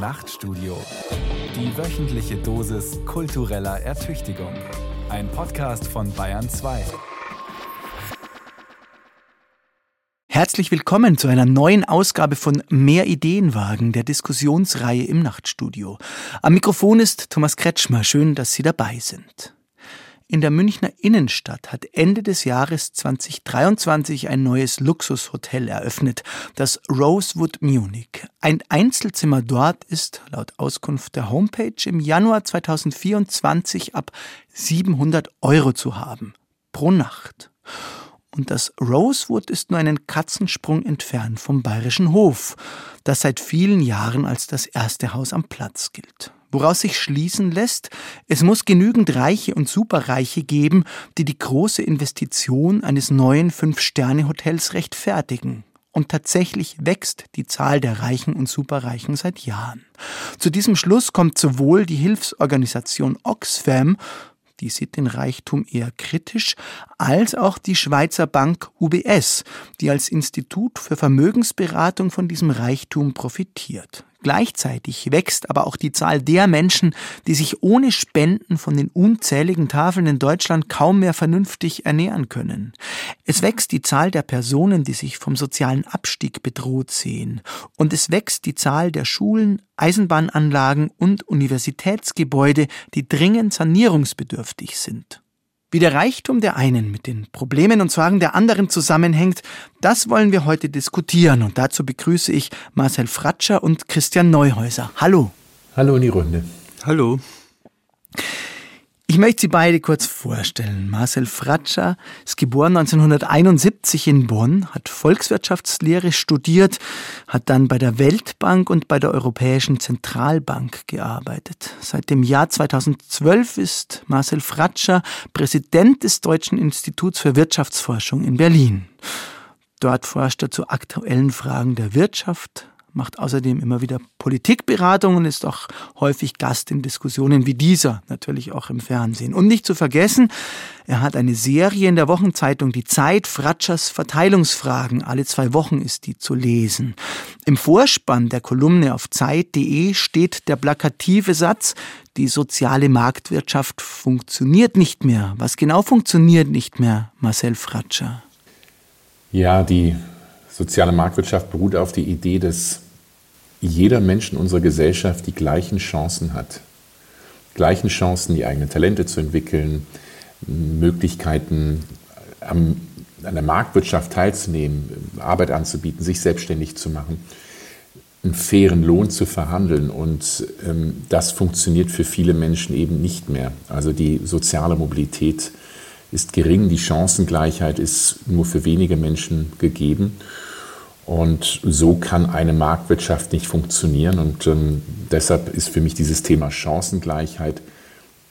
Nachtstudio. Die wöchentliche Dosis kultureller Ertüchtigung. Ein Podcast von Bayern 2. Herzlich willkommen zu einer neuen Ausgabe von Mehr Ideenwagen, der Diskussionsreihe im Nachtstudio. Am Mikrofon ist Thomas Kretschmer. Schön, dass Sie dabei sind. In der Münchner Innenstadt hat Ende des Jahres 2023 ein neues Luxushotel eröffnet, das Rosewood Munich. Ein Einzelzimmer dort ist, laut Auskunft der Homepage, im Januar 2024 ab 700 Euro zu haben. Pro Nacht. Und das Rosewood ist nur einen Katzensprung entfernt vom Bayerischen Hof, das seit vielen Jahren als das erste Haus am Platz gilt woraus sich schließen lässt, es muss genügend Reiche und Superreiche geben, die die große Investition eines neuen Fünf-Sterne-Hotels rechtfertigen. Und tatsächlich wächst die Zahl der Reichen und Superreichen seit Jahren. Zu diesem Schluss kommt sowohl die Hilfsorganisation Oxfam, die sieht den Reichtum eher kritisch, als auch die Schweizer Bank UBS, die als Institut für Vermögensberatung von diesem Reichtum profitiert. Gleichzeitig wächst aber auch die Zahl der Menschen, die sich ohne Spenden von den unzähligen Tafeln in Deutschland kaum mehr vernünftig ernähren können. Es wächst die Zahl der Personen, die sich vom sozialen Abstieg bedroht sehen. Und es wächst die Zahl der Schulen, Eisenbahnanlagen und Universitätsgebäude, die dringend sanierungsbedürftig sind. Wie der Reichtum der einen mit den Problemen und Sorgen der anderen zusammenhängt, das wollen wir heute diskutieren. Und dazu begrüße ich Marcel Fratscher und Christian Neuhäuser. Hallo. Hallo in die Runde. Hallo. Ich möchte Sie beide kurz vorstellen. Marcel Fratscher ist geboren 1971 in Bonn, hat Volkswirtschaftslehre studiert, hat dann bei der Weltbank und bei der Europäischen Zentralbank gearbeitet. Seit dem Jahr 2012 ist Marcel Fratscher Präsident des Deutschen Instituts für Wirtschaftsforschung in Berlin. Dort forscht er zu aktuellen Fragen der Wirtschaft, macht außerdem immer wieder Politikberatung und ist auch häufig Gast in Diskussionen wie dieser, natürlich auch im Fernsehen. Und nicht zu vergessen, er hat eine Serie in der Wochenzeitung Die Zeit, Fratschers Verteilungsfragen. Alle zwei Wochen ist die zu lesen. Im Vorspann der Kolumne auf Zeit.de steht der plakative Satz, die soziale Marktwirtschaft funktioniert nicht mehr. Was genau funktioniert nicht mehr, Marcel Fratscher? Ja, die soziale Marktwirtschaft beruht auf der Idee, dass jeder Mensch in unserer Gesellschaft die gleichen Chancen hat. Gleichen Chancen, die eigenen Talente zu entwickeln, Möglichkeiten an der Marktwirtschaft teilzunehmen, Arbeit anzubieten, sich selbstständig zu machen, einen fairen Lohn zu verhandeln. Und ähm, das funktioniert für viele Menschen eben nicht mehr. Also die soziale Mobilität ist gering, die Chancengleichheit ist nur für wenige Menschen gegeben. Und so kann eine Marktwirtschaft nicht funktionieren. Und ähm, deshalb ist für mich dieses Thema Chancengleichheit,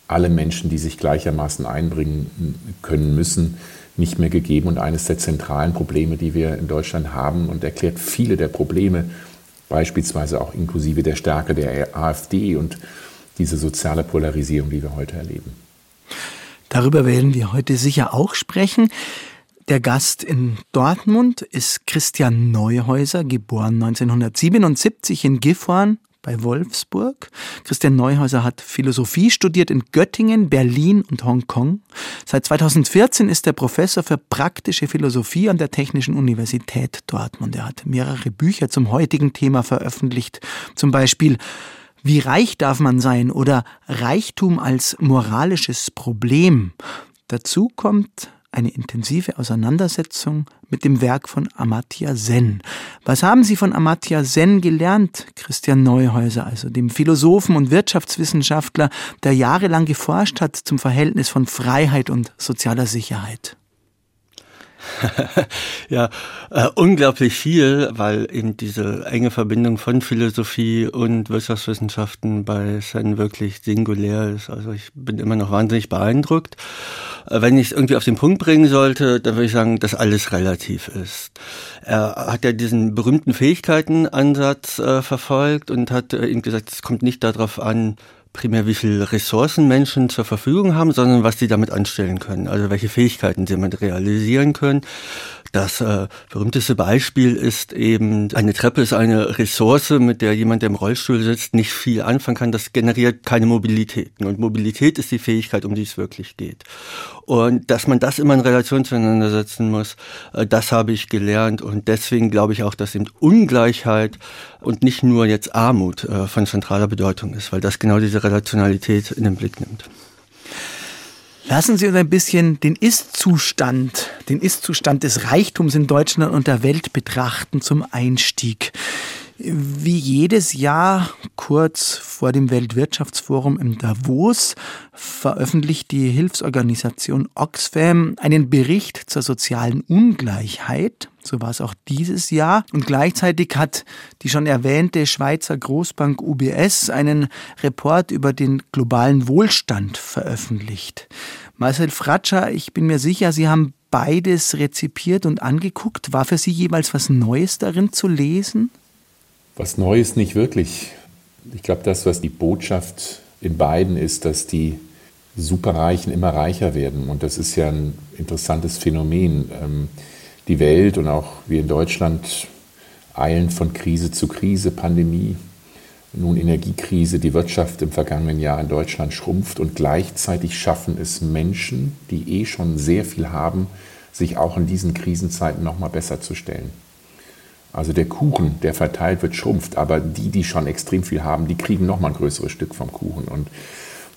alle Menschen, die sich gleichermaßen einbringen können müssen, nicht mehr gegeben und eines der zentralen Probleme, die wir in Deutschland haben und erklärt viele der Probleme, beispielsweise auch inklusive der Stärke der AfD und diese soziale Polarisierung, die wir heute erleben. Darüber werden wir heute sicher auch sprechen. Der Gast in Dortmund ist Christian Neuhäuser, geboren 1977 in Gifhorn bei Wolfsburg. Christian Neuhäuser hat Philosophie studiert in Göttingen, Berlin und Hongkong. Seit 2014 ist er Professor für praktische Philosophie an der Technischen Universität Dortmund. Er hat mehrere Bücher zum heutigen Thema veröffentlicht, zum Beispiel Wie reich darf man sein oder Reichtum als moralisches Problem. Dazu kommt eine intensive Auseinandersetzung mit dem Werk von Amartya Sen. Was haben Sie von Amartya Sen gelernt, Christian Neuhäuser, also dem Philosophen und Wirtschaftswissenschaftler, der jahrelang geforscht hat zum Verhältnis von Freiheit und sozialer Sicherheit? ja, äh, unglaublich viel, weil eben diese enge Verbindung von Philosophie und Wirtschaftswissenschaften bei Sen wirklich singulär ist. Also ich bin immer noch wahnsinnig beeindruckt. Äh, wenn ich es irgendwie auf den Punkt bringen sollte, dann würde ich sagen, dass alles relativ ist. Er hat ja diesen berühmten Fähigkeitenansatz äh, verfolgt und hat äh, eben gesagt, es kommt nicht darauf an, primär, wie viele Ressourcen Menschen zur Verfügung haben, sondern was sie damit anstellen können, also welche Fähigkeiten sie damit realisieren können. Das äh, berühmteste Beispiel ist eben, eine Treppe ist eine Ressource, mit der jemand, der im Rollstuhl sitzt, nicht viel anfangen kann. Das generiert keine Mobilität. Und Mobilität ist die Fähigkeit, um die es wirklich geht. Und dass man das immer in Relation zueinander setzen muss, äh, das habe ich gelernt. Und deswegen glaube ich auch, dass eben Ungleichheit und nicht nur jetzt Armut äh, von zentraler Bedeutung ist, weil das genau diese Relationalität in den Blick nimmt. Lassen Sie uns ein bisschen den Ist-Zustand, den Ist-Zustand des Reichtums in Deutschland und der Welt betrachten zum Einstieg. Wie jedes Jahr, kurz vor dem Weltwirtschaftsforum im Davos, veröffentlicht die Hilfsorganisation Oxfam einen Bericht zur sozialen Ungleichheit. So war es auch dieses Jahr. Und gleichzeitig hat die schon erwähnte Schweizer Großbank UBS einen Report über den globalen Wohlstand veröffentlicht. Marcel Fratscher, ich bin mir sicher, Sie haben beides rezipiert und angeguckt. War für Sie jeweils was Neues darin zu lesen? Was Neues nicht wirklich. Ich glaube, das, was die Botschaft in beiden ist, dass die Superreichen immer reicher werden. Und das ist ja ein interessantes Phänomen. Ähm, die Welt und auch wir in Deutschland eilen von Krise zu Krise, Pandemie, nun Energiekrise, die Wirtschaft im vergangenen Jahr in Deutschland schrumpft und gleichzeitig schaffen es Menschen, die eh schon sehr viel haben, sich auch in diesen Krisenzeiten noch mal besser zu stellen. Also der Kuchen, der verteilt wird, schrumpft, aber die, die schon extrem viel haben, die kriegen noch mal ein größeres Stück vom Kuchen. Und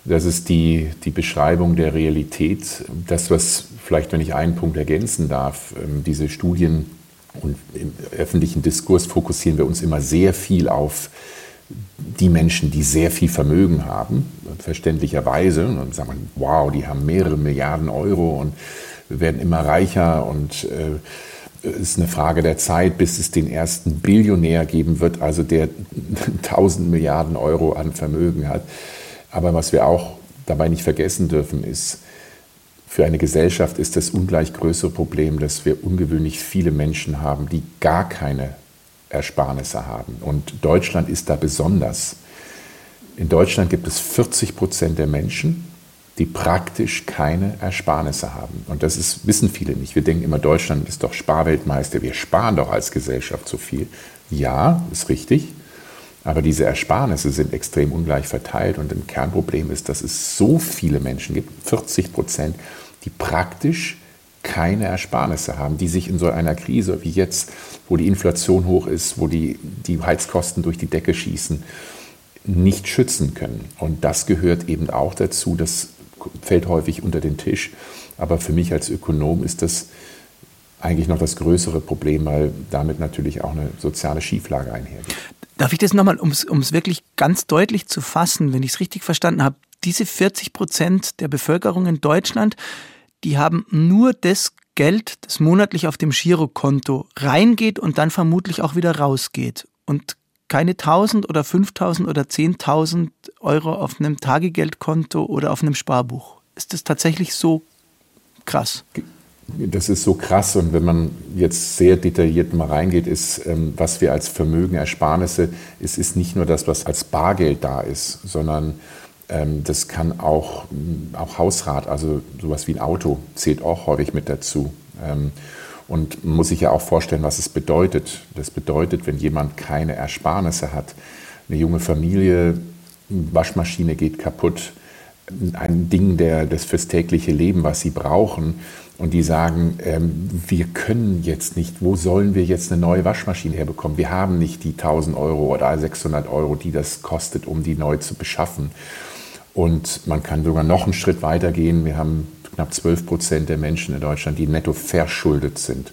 das ist die, die Beschreibung der Realität. Das, was vielleicht, wenn ich einen Punkt ergänzen darf, ähm, diese Studien und im öffentlichen Diskurs fokussieren wir uns immer sehr viel auf die Menschen, die sehr viel Vermögen haben, verständlicherweise. Und sagt man, wow, die haben mehrere Milliarden Euro und werden immer reicher und äh, ist eine Frage der Zeit, bis es den ersten Billionär geben wird, also der 1000 Milliarden Euro an Vermögen hat. Aber was wir auch dabei nicht vergessen dürfen, ist, für eine Gesellschaft ist das ungleich größere Problem, dass wir ungewöhnlich viele Menschen haben, die gar keine Ersparnisse haben. Und Deutschland ist da besonders. In Deutschland gibt es 40 Prozent der Menschen, die praktisch keine Ersparnisse haben. Und das ist, wissen viele nicht. Wir denken immer, Deutschland ist doch Sparweltmeister. Wir sparen doch als Gesellschaft so viel. Ja, ist richtig. Aber diese Ersparnisse sind extrem ungleich verteilt. Und ein Kernproblem ist, dass es so viele Menschen gibt, 40 Prozent, die praktisch keine Ersparnisse haben, die sich in so einer Krise wie jetzt, wo die Inflation hoch ist, wo die, die Heizkosten durch die Decke schießen, nicht schützen können. Und das gehört eben auch dazu, das fällt häufig unter den Tisch. Aber für mich als Ökonom ist das eigentlich noch das größere Problem, weil damit natürlich auch eine soziale Schieflage einhergeht. Darf ich das nochmal, um es wirklich ganz deutlich zu fassen, wenn ich es richtig verstanden habe, diese 40 Prozent der Bevölkerung in Deutschland, die haben nur das Geld, das monatlich auf dem Girokonto reingeht und dann vermutlich auch wieder rausgeht. Und keine 1000 oder 5000 oder 10.000 Euro auf einem Tagegeldkonto oder auf einem Sparbuch. Ist das tatsächlich so krass? Das ist so krass und wenn man jetzt sehr detailliert mal reingeht, ist, ähm, was wir als Vermögen, Ersparnisse, es ist nicht nur das, was als Bargeld da ist, sondern ähm, das kann auch, auch Hausrat, also sowas wie ein Auto, zählt auch häufig mit dazu. Und man muss sich ja auch vorstellen, was es bedeutet. Das bedeutet, wenn jemand keine Ersparnisse hat, eine junge Familie, Waschmaschine geht kaputt, ein Ding der, das fürs tägliche Leben, was sie brauchen. Und die sagen, ähm, wir können jetzt nicht, wo sollen wir jetzt eine neue Waschmaschine herbekommen? Wir haben nicht die 1000 Euro oder 600 Euro, die das kostet, um die neu zu beschaffen. Und man kann sogar noch einen Schritt weiter gehen. Wir haben knapp 12 Prozent der Menschen in Deutschland, die netto verschuldet sind.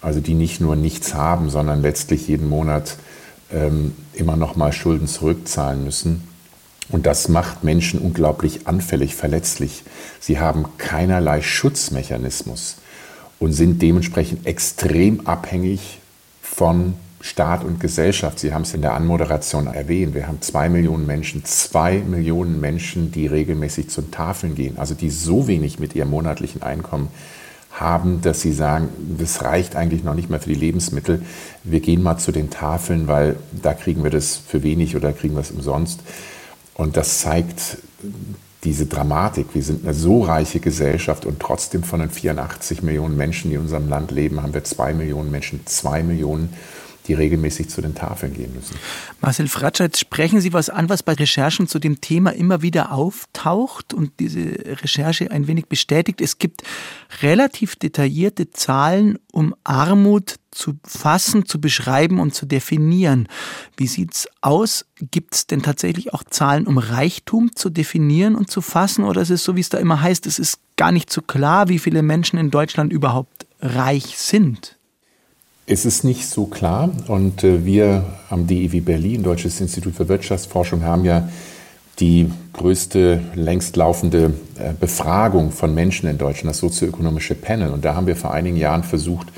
Also die nicht nur nichts haben, sondern letztlich jeden Monat ähm, immer noch mal Schulden zurückzahlen müssen. Und das macht Menschen unglaublich anfällig, verletzlich. Sie haben keinerlei Schutzmechanismus und sind dementsprechend extrem abhängig von Staat und Gesellschaft. Sie haben es in der Anmoderation erwähnt. Wir haben zwei Millionen Menschen, zwei Millionen Menschen, die regelmäßig zu Tafeln gehen, also die so wenig mit ihrem monatlichen Einkommen haben, dass sie sagen, das reicht eigentlich noch nicht mehr für die Lebensmittel. Wir gehen mal zu den Tafeln, weil da kriegen wir das für wenig oder kriegen wir es umsonst. Und das zeigt diese Dramatik. Wir sind eine so reiche Gesellschaft und trotzdem von den 84 Millionen Menschen, die in unserem Land leben, haben wir zwei Millionen Menschen, zwei Millionen die regelmäßig zu den Tafeln gehen müssen. Marcel Fratscher, jetzt sprechen Sie was an, was bei Recherchen zu dem Thema immer wieder auftaucht und diese Recherche ein wenig bestätigt. Es gibt relativ detaillierte Zahlen, um Armut zu fassen, zu beschreiben und zu definieren. Wie sieht's aus? Gibt es denn tatsächlich auch Zahlen, um Reichtum zu definieren und zu fassen? Oder ist es so, wie es da immer heißt, es ist gar nicht so klar, wie viele Menschen in Deutschland überhaupt reich sind? Es ist nicht so klar und äh, wir am DIW Berlin, Deutsches Institut für Wirtschaftsforschung, haben ja die größte, längst laufende äh, Befragung von Menschen in Deutschland, das sozioökonomische Panel. Und da haben wir vor einigen Jahren versucht,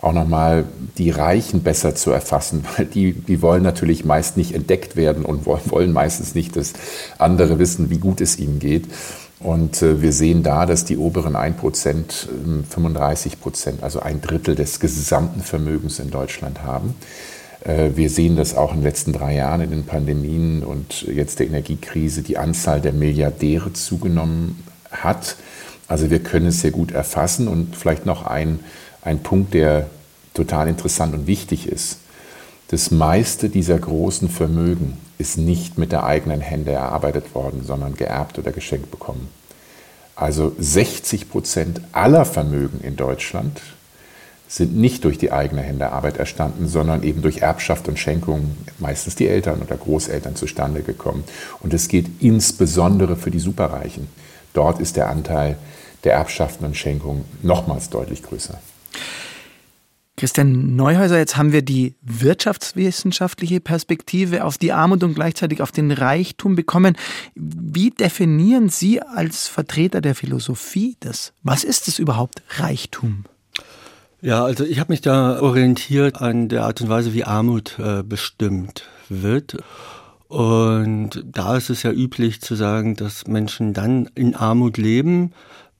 auch nochmal die Reichen besser zu erfassen, weil die, die wollen natürlich meist nicht entdeckt werden und wollen meistens nicht, dass andere wissen, wie gut es ihnen geht. Und äh, wir sehen da, dass die oberen 1 Prozent 35 ähm, Prozent, also ein Drittel des gesamten Vermögens in Deutschland haben. Äh, wir sehen das auch in den letzten drei Jahren in den Pandemien und jetzt der Energiekrise, die Anzahl der Milliardäre zugenommen hat. Also wir können es sehr gut erfassen und vielleicht noch ein, ein Punkt, der total interessant und wichtig ist. Das meiste dieser großen Vermögen ist nicht mit der eigenen Hände erarbeitet worden, sondern geerbt oder geschenkt bekommen. Also 60 Prozent aller Vermögen in Deutschland sind nicht durch die eigene Hände Arbeit erstanden, sondern eben durch Erbschaft und Schenkung, meistens die Eltern oder Großeltern zustande gekommen. Und es geht insbesondere für die Superreichen. Dort ist der Anteil der Erbschaften und Schenkungen nochmals deutlich größer. Christian Neuhäuser, jetzt haben wir die wirtschaftswissenschaftliche Perspektive auf die Armut und gleichzeitig auf den Reichtum bekommen. Wie definieren Sie als Vertreter der Philosophie das? Was ist es überhaupt Reichtum? Ja, also ich habe mich da orientiert an der Art und Weise, wie Armut äh, bestimmt wird. Und da ist es ja üblich zu sagen, dass Menschen dann in Armut leben,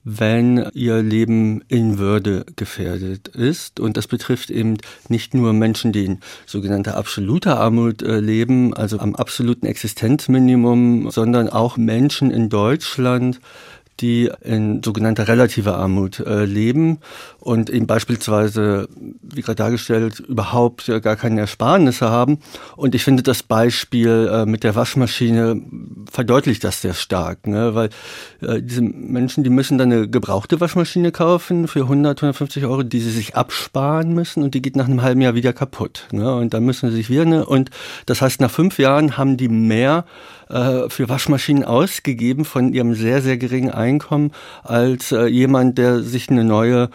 wenn ihr Leben in Würde gefährdet ist. Und das betrifft eben nicht nur Menschen, die in sogenannter absoluter Armut äh, leben, also am absoluten Existenzminimum, sondern auch Menschen in Deutschland, die in sogenannter relativer Armut äh, leben und eben beispielsweise, wie gerade dargestellt, überhaupt äh, gar keine Ersparnisse haben. Und ich finde, das Beispiel äh, mit der Waschmaschine verdeutlicht das sehr stark, ne? weil diese Menschen, die müssen dann eine gebrauchte Waschmaschine kaufen für 100, 150 Euro, die sie sich absparen müssen und die geht nach einem halben Jahr wieder kaputt. Ne? Und dann müssen sie sich wieder, ne? und das heißt, nach fünf Jahren haben die mehr für Waschmaschinen ausgegeben von ihrem sehr, sehr geringen Einkommen als äh, jemand, der sich eine neue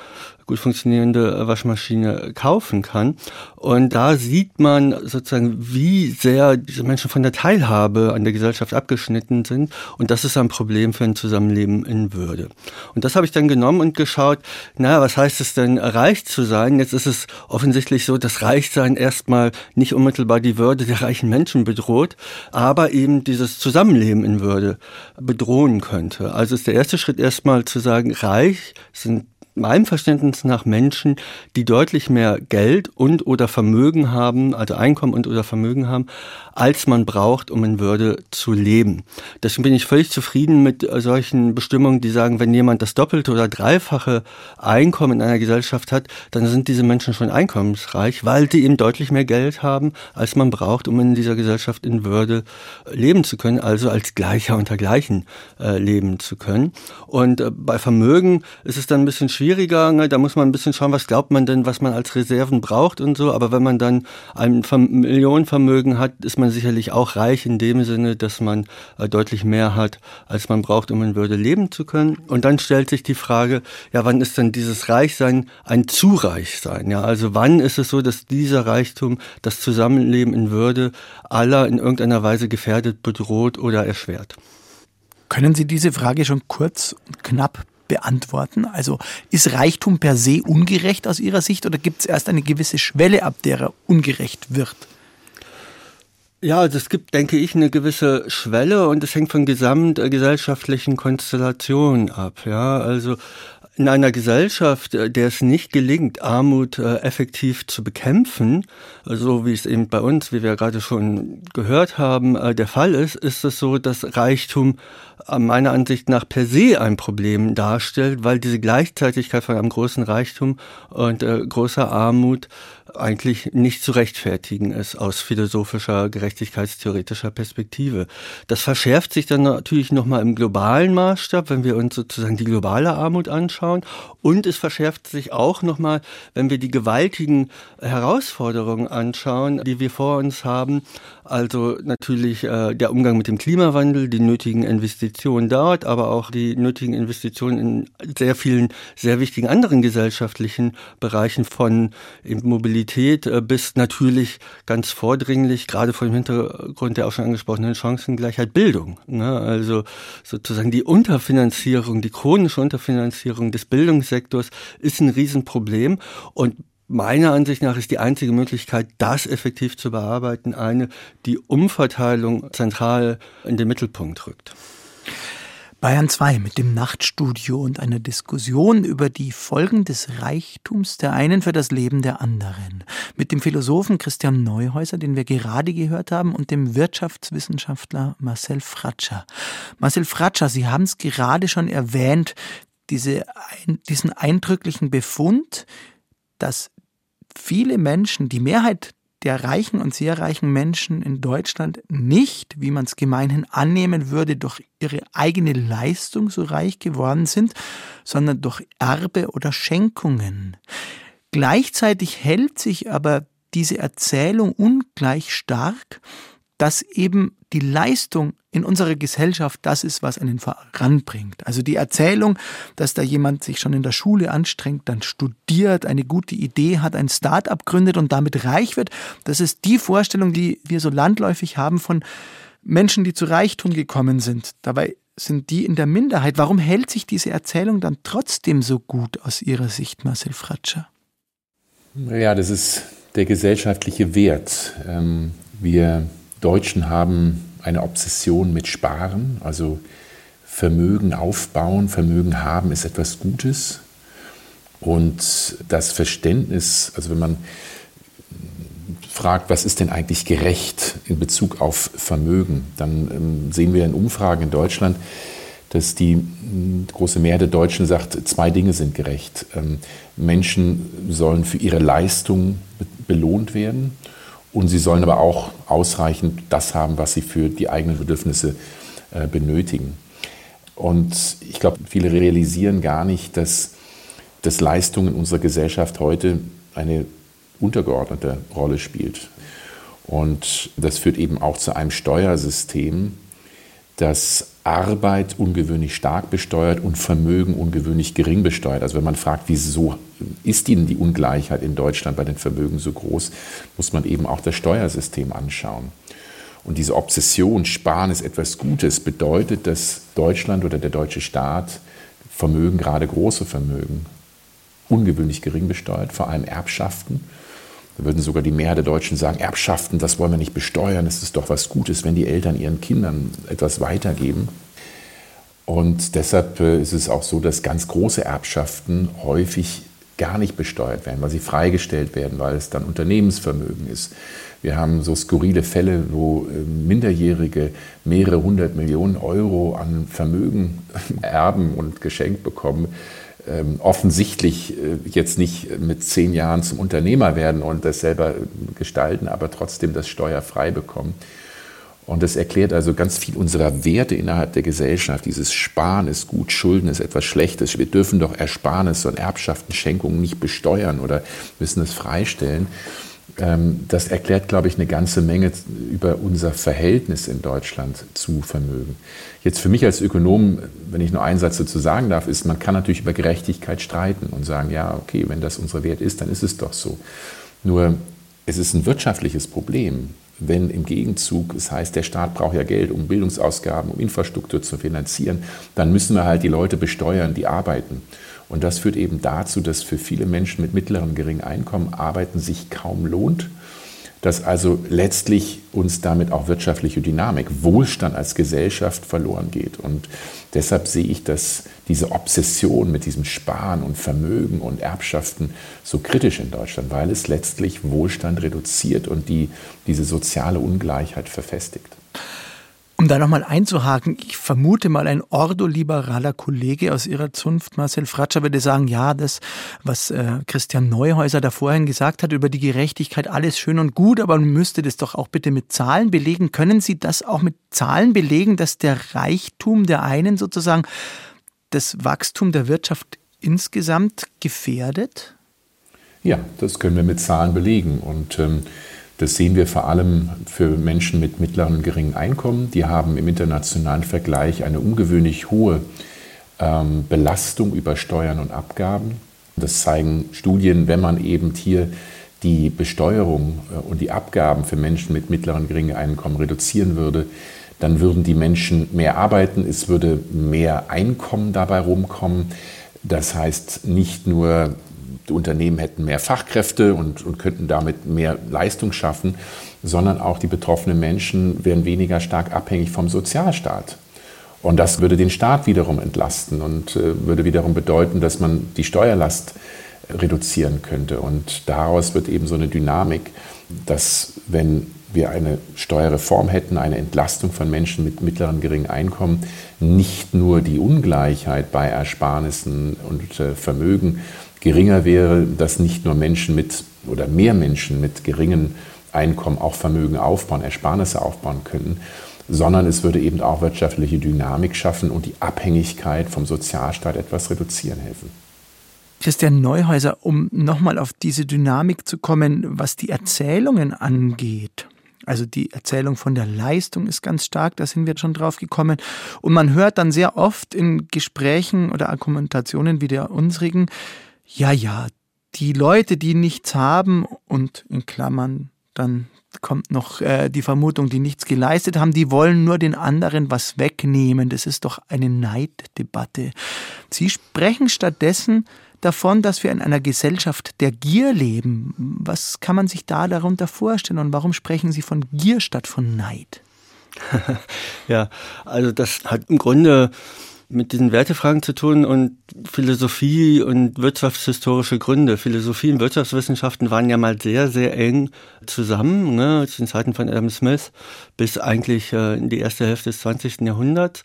gut funktionierende Waschmaschine kaufen kann. Und da sieht man sozusagen, wie sehr diese Menschen von der Teilhabe an der Gesellschaft abgeschnitten sind. Und das ist ein Problem für ein Zusammenleben in Würde. Und das habe ich dann genommen und geschaut, naja, was heißt es denn, reich zu sein? Jetzt ist es offensichtlich so, dass Reichsein erstmal nicht unmittelbar die Würde der reichen Menschen bedroht, aber eben dieses Zusammenleben in Würde bedrohen könnte. Also ist der erste Schritt erstmal zu sagen, reich sind meinem Verständnis nach Menschen, die deutlich mehr Geld und oder Vermögen haben, also Einkommen und oder Vermögen haben, als man braucht, um in Würde zu leben. Deswegen bin ich völlig zufrieden mit äh, solchen Bestimmungen, die sagen, wenn jemand das doppelte oder dreifache Einkommen in einer Gesellschaft hat, dann sind diese Menschen schon einkommensreich, weil sie eben deutlich mehr Geld haben, als man braucht, um in dieser Gesellschaft in Würde leben zu können, also als Gleicher unter Gleichen äh, leben zu können. Und äh, bei Vermögen ist es dann ein bisschen schwierig, schwieriger. Ne? Da muss man ein bisschen schauen, was glaubt man denn, was man als Reserven braucht und so. Aber wenn man dann ein Millionenvermögen hat, ist man sicherlich auch reich in dem Sinne, dass man äh, deutlich mehr hat, als man braucht, um in Würde leben zu können. Und dann stellt sich die Frage, ja, wann ist denn dieses Reichsein ein Zureichsein? Ja, also wann ist es so, dass dieser Reichtum das Zusammenleben in Würde aller in irgendeiner Weise gefährdet, bedroht oder erschwert? Können Sie diese Frage schon kurz und knapp beantworten? Also ist Reichtum per se ungerecht aus Ihrer Sicht oder gibt es erst eine gewisse Schwelle, ab der er ungerecht wird? Ja, also es gibt, denke ich, eine gewisse Schwelle und es hängt von gesamtgesellschaftlichen Konstellationen ab. Ja, also in einer Gesellschaft, äh, der es nicht gelingt, Armut äh, effektiv zu bekämpfen, so wie es eben bei uns, wie wir gerade schon gehört haben, äh, der Fall ist, ist es so, dass Reichtum meiner Ansicht nach per se ein Problem darstellt, weil diese Gleichzeitigkeit von einem großen Reichtum und großer Armut eigentlich nicht zu rechtfertigen ist aus philosophischer, gerechtigkeitstheoretischer Perspektive. Das verschärft sich dann natürlich nochmal im globalen Maßstab, wenn wir uns sozusagen die globale Armut anschauen. Und es verschärft sich auch nochmal, wenn wir die gewaltigen Herausforderungen anschauen, die wir vor uns haben. Also natürlich äh, der Umgang mit dem Klimawandel, die nötigen Investitionen dort, aber auch die nötigen Investitionen in sehr vielen, sehr wichtigen anderen gesellschaftlichen Bereichen von Mobilität Mobilität äh, bis natürlich ganz vordringlich, gerade vor dem Hintergrund der auch schon angesprochenen Chancengleichheit, Bildung. Ne? Also sozusagen die Unterfinanzierung, die chronische Unterfinanzierung des Bildungssektors ist ein Riesenproblem und Meiner Ansicht nach ist die einzige Möglichkeit, das effektiv zu bearbeiten, eine, die Umverteilung zentral in den Mittelpunkt rückt. Bayern 2 mit dem Nachtstudio und einer Diskussion über die Folgen des Reichtums der einen für das Leben der anderen. Mit dem Philosophen Christian Neuhäuser, den wir gerade gehört haben, und dem Wirtschaftswissenschaftler Marcel Fratscher. Marcel Fratscher, Sie haben es gerade schon erwähnt, diese, diesen eindrücklichen Befund, dass viele Menschen, die Mehrheit der reichen und sehr reichen Menschen in Deutschland nicht, wie man es gemeinhin annehmen würde, durch ihre eigene Leistung so reich geworden sind, sondern durch Erbe oder Schenkungen. Gleichzeitig hält sich aber diese Erzählung ungleich stark, dass eben die Leistung in unserer Gesellschaft das ist, was einen voranbringt. Also die Erzählung, dass da jemand sich schon in der Schule anstrengt, dann studiert, eine gute Idee hat, ein Start-up gründet und damit reich wird, das ist die Vorstellung, die wir so landläufig haben von Menschen, die zu Reichtum gekommen sind. Dabei sind die in der Minderheit. Warum hält sich diese Erzählung dann trotzdem so gut aus Ihrer Sicht, Marcel Fratscher? Ja, das ist der gesellschaftliche Wert. Ähm, wir Deutschen haben eine Obsession mit Sparen, also Vermögen aufbauen, Vermögen haben ist etwas Gutes. Und das Verständnis, also wenn man fragt, was ist denn eigentlich gerecht in Bezug auf Vermögen, dann ähm, sehen wir in Umfragen in Deutschland, dass die große Mehrheit der Deutschen sagt, zwei Dinge sind gerecht. Ähm, Menschen sollen für ihre Leistung belohnt werden und sie sollen aber auch ausreichend das haben, was sie für die eigenen Bedürfnisse äh, benötigen. Und ich glaube, viele realisieren gar nicht, dass, dass Leistung in unserer Gesellschaft heute eine untergeordnete Rolle spielt. Und das führt eben auch zu einem Steuersystem, das Arbeit ungewöhnlich stark besteuert und Vermögen ungewöhnlich gering besteuert. Also wenn man fragt, wieso ist Ihnen die Ungleichheit in Deutschland bei den Vermögen so groß, muss man eben auch das Steuersystem anschauen. Und diese Obsession, Sparen ist etwas Gutes, bedeutet, dass Deutschland oder der deutsche Staat Vermögen, gerade große Vermögen, ungewöhnlich gering besteuert, vor allem Erbschaften. Da würden sogar die Mehrheit der Deutschen sagen, Erbschaften, das wollen wir nicht besteuern, es ist doch was Gutes, wenn die Eltern ihren Kindern etwas weitergeben. Und deshalb äh, ist es auch so, dass ganz große Erbschaften häufig gar nicht besteuert werden, weil sie freigestellt werden, weil es dann Unternehmensvermögen ist. Wir haben so skurrile Fälle, wo äh, Minderjährige mehrere hundert Millionen Euro an Vermögen erben und geschenkt bekommen offensichtlich äh, jetzt nicht mit zehn Jahren zum Unternehmer werden und das selber gestalten, aber trotzdem das steuerfrei bekommen. Und das erklärt also ganz viel unserer Werte innerhalb der Gesellschaft. Dieses Sparen ist gut, Schulden ist etwas Schlechtes. Wir dürfen doch Ersparnisse und Erbschaften, Schenkungen nicht besteuern oder müssen es freistellen. Ähm, das erklärt, glaube ich, eine ganze Menge über unser Verhältnis in Deutschland zu Vermögen. Jetzt für mich als Ökonom, wenn ich nur einen Satz dazu sagen darf, ist, man kann natürlich über Gerechtigkeit streiten und sagen, ja, okay, wenn das unser Wert ist, dann ist es doch so. Nur es ist ein wirtschaftliches Problem, wenn im Gegenzug, es heißt, der Staat braucht ja Geld, um Bildungsausgaben, um Infrastruktur zu finanzieren, dann müssen wir halt die Leute besteuern, die arbeiten. Und das führt eben dazu, dass für viele Menschen mit mittlerem geringen Einkommen Arbeiten sich kaum lohnt dass also letztlich uns damit auch wirtschaftliche Dynamik, Wohlstand als Gesellschaft verloren geht. Und deshalb sehe ich, dass diese Obsession mit diesem Sparen und Vermögen und Erbschaften so kritisch in Deutschland, weil es letztlich Wohlstand reduziert und die, diese soziale Ungleichheit verfestigt. Um da nochmal einzuhaken, ich vermute mal, ein ordoliberaler Kollege aus Ihrer Zunft, Marcel Fratscher, würde sagen, ja, das, was äh, Christian Neuhäuser da vorhin gesagt hat über die Gerechtigkeit, alles schön und gut, aber man müsste das doch auch bitte mit Zahlen belegen. Können Sie das auch mit Zahlen belegen, dass der Reichtum der einen sozusagen das Wachstum der Wirtschaft insgesamt gefährdet? Ja, das können wir mit Zahlen belegen. Und ähm, das sehen wir vor allem für Menschen mit mittleren und geringen Einkommen. Die haben im internationalen Vergleich eine ungewöhnlich hohe ähm, Belastung über Steuern und Abgaben. Das zeigen Studien, wenn man eben hier die Besteuerung äh, und die Abgaben für Menschen mit mittleren und geringen Einkommen reduzieren würde, dann würden die Menschen mehr arbeiten, es würde mehr Einkommen dabei rumkommen. Das heißt, nicht nur die Unternehmen hätten mehr Fachkräfte und, und könnten damit mehr Leistung schaffen, sondern auch die betroffenen Menschen wären weniger stark abhängig vom Sozialstaat. Und das würde den Staat wiederum entlasten und äh, würde wiederum bedeuten, dass man die Steuerlast reduzieren könnte. Und daraus wird eben so eine Dynamik, dass wenn wir eine Steuerreform hätten, eine Entlastung von Menschen mit mittleren geringen Einkommen, nicht nur die Ungleichheit bei Ersparnissen und äh, Vermögen geringer wäre, dass nicht nur Menschen mit oder mehr Menschen mit geringen Einkommen auch Vermögen aufbauen, Ersparnisse aufbauen könnten, sondern es würde eben auch wirtschaftliche Dynamik schaffen und die Abhängigkeit vom Sozialstaat etwas reduzieren helfen. Christian Neuhäuser, um nochmal auf diese Dynamik zu kommen, was die Erzählungen angeht. Also die Erzählung von der Leistung ist ganz stark, da sind wir schon drauf gekommen. Und man hört dann sehr oft in Gesprächen oder Argumentationen wie der unsrigen, ja, ja, die Leute, die nichts haben und in Klammern dann kommt noch äh, die Vermutung, die nichts geleistet haben, die wollen nur den anderen was wegnehmen. Das ist doch eine Neiddebatte. Sie sprechen stattdessen davon, dass wir in einer Gesellschaft der Gier leben. Was kann man sich da darunter vorstellen und warum sprechen Sie von Gier statt von Neid? ja, also das hat im Grunde mit diesen Wertefragen zu tun und Philosophie und wirtschaftshistorische Gründe. Philosophie und Wirtschaftswissenschaften waren ja mal sehr, sehr eng zusammen, ne, zu den Zeiten von Adam Smith bis eigentlich äh, in die erste Hälfte des 20. Jahrhunderts.